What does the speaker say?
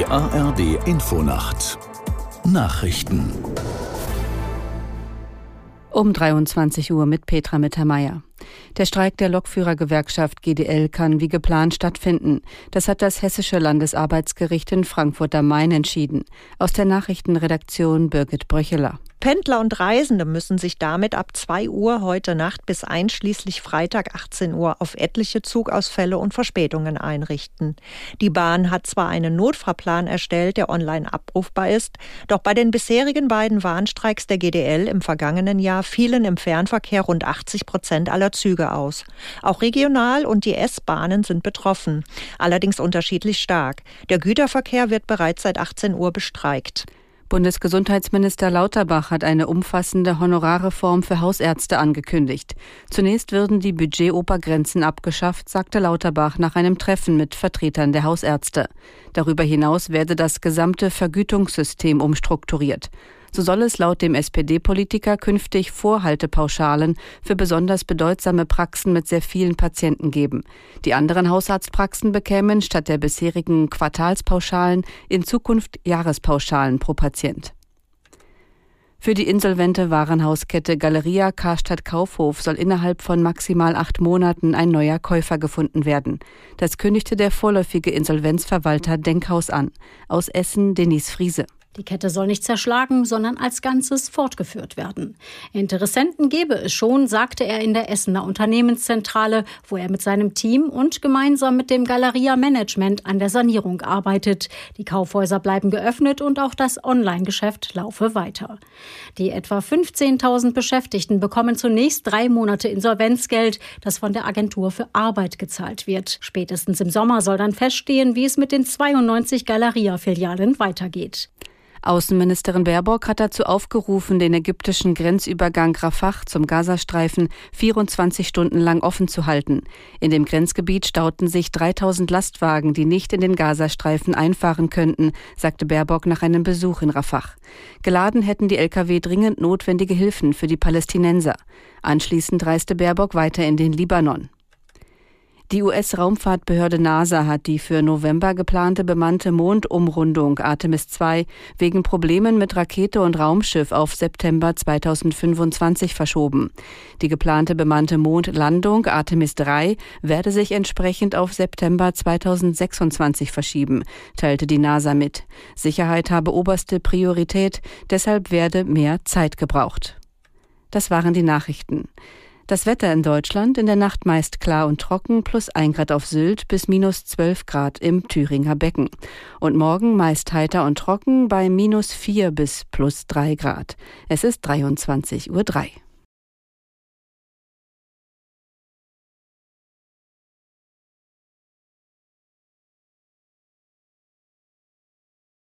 Die ARD Infonacht Nachrichten um 23 Uhr mit Petra Mittermeier. Der Streik der Lokführergewerkschaft GDL kann wie geplant stattfinden. Das hat das Hessische Landesarbeitsgericht in Frankfurt am Main entschieden. Aus der Nachrichtenredaktion Birgit Bröcheler. Pendler und Reisende müssen sich damit ab 2 Uhr heute Nacht bis einschließlich Freitag 18 Uhr auf etliche Zugausfälle und Verspätungen einrichten. Die Bahn hat zwar einen Notfahrplan erstellt, der online abrufbar ist, doch bei den bisherigen beiden Warnstreiks der GDL im vergangenen Jahr fielen im Fernverkehr rund 80 Prozent aller Züge aus. Auch Regional- und die S-Bahnen sind betroffen, allerdings unterschiedlich stark. Der Güterverkehr wird bereits seit 18 Uhr bestreikt. Bundesgesundheitsminister Lauterbach hat eine umfassende Honorarreform für Hausärzte angekündigt. Zunächst würden die Budgetopergrenzen abgeschafft, sagte Lauterbach nach einem Treffen mit Vertretern der Hausärzte. Darüber hinaus werde das gesamte Vergütungssystem umstrukturiert. So soll es laut dem SPD-Politiker künftig Vorhaltepauschalen für besonders bedeutsame Praxen mit sehr vielen Patienten geben. Die anderen Hausarztpraxen bekämen statt der bisherigen Quartalspauschalen in Zukunft Jahrespauschalen pro Patient. Für die insolvente Warenhauskette Galeria Karstadt Kaufhof soll innerhalb von maximal acht Monaten ein neuer Käufer gefunden werden. Das kündigte der vorläufige Insolvenzverwalter Denkhaus an. Aus Essen Denise Friese. Die Kette soll nicht zerschlagen, sondern als Ganzes fortgeführt werden. Interessenten gebe es schon, sagte er in der Essener Unternehmenszentrale, wo er mit seinem Team und gemeinsam mit dem Galeria Management an der Sanierung arbeitet. Die Kaufhäuser bleiben geöffnet und auch das Online-Geschäft laufe weiter. Die etwa 15.000 Beschäftigten bekommen zunächst drei Monate Insolvenzgeld, das von der Agentur für Arbeit gezahlt wird. Spätestens im Sommer soll dann feststehen, wie es mit den 92 Galeria-Filialen weitergeht. Außenministerin Baerbock hat dazu aufgerufen, den ägyptischen Grenzübergang Rafah zum Gazastreifen 24 Stunden lang offen zu halten. In dem Grenzgebiet stauten sich 3000 Lastwagen, die nicht in den Gazastreifen einfahren könnten, sagte Baerbock nach einem Besuch in Rafah. Geladen hätten die Lkw dringend notwendige Hilfen für die Palästinenser. Anschließend reiste Baerbock weiter in den Libanon. Die US-Raumfahrtbehörde NASA hat die für November geplante bemannte Mondumrundung Artemis 2 wegen Problemen mit Rakete und Raumschiff auf September 2025 verschoben. Die geplante bemannte Mondlandung Artemis 3 werde sich entsprechend auf September 2026 verschieben, teilte die NASA mit. Sicherheit habe oberste Priorität, deshalb werde mehr Zeit gebraucht. Das waren die Nachrichten. Das Wetter in Deutschland in der Nacht meist klar und trocken, plus ein Grad auf Sylt bis minus 12 Grad im Thüringer Becken. Und morgen meist heiter und trocken bei minus 4 bis plus 3 Grad. Es ist 23.03 Uhr.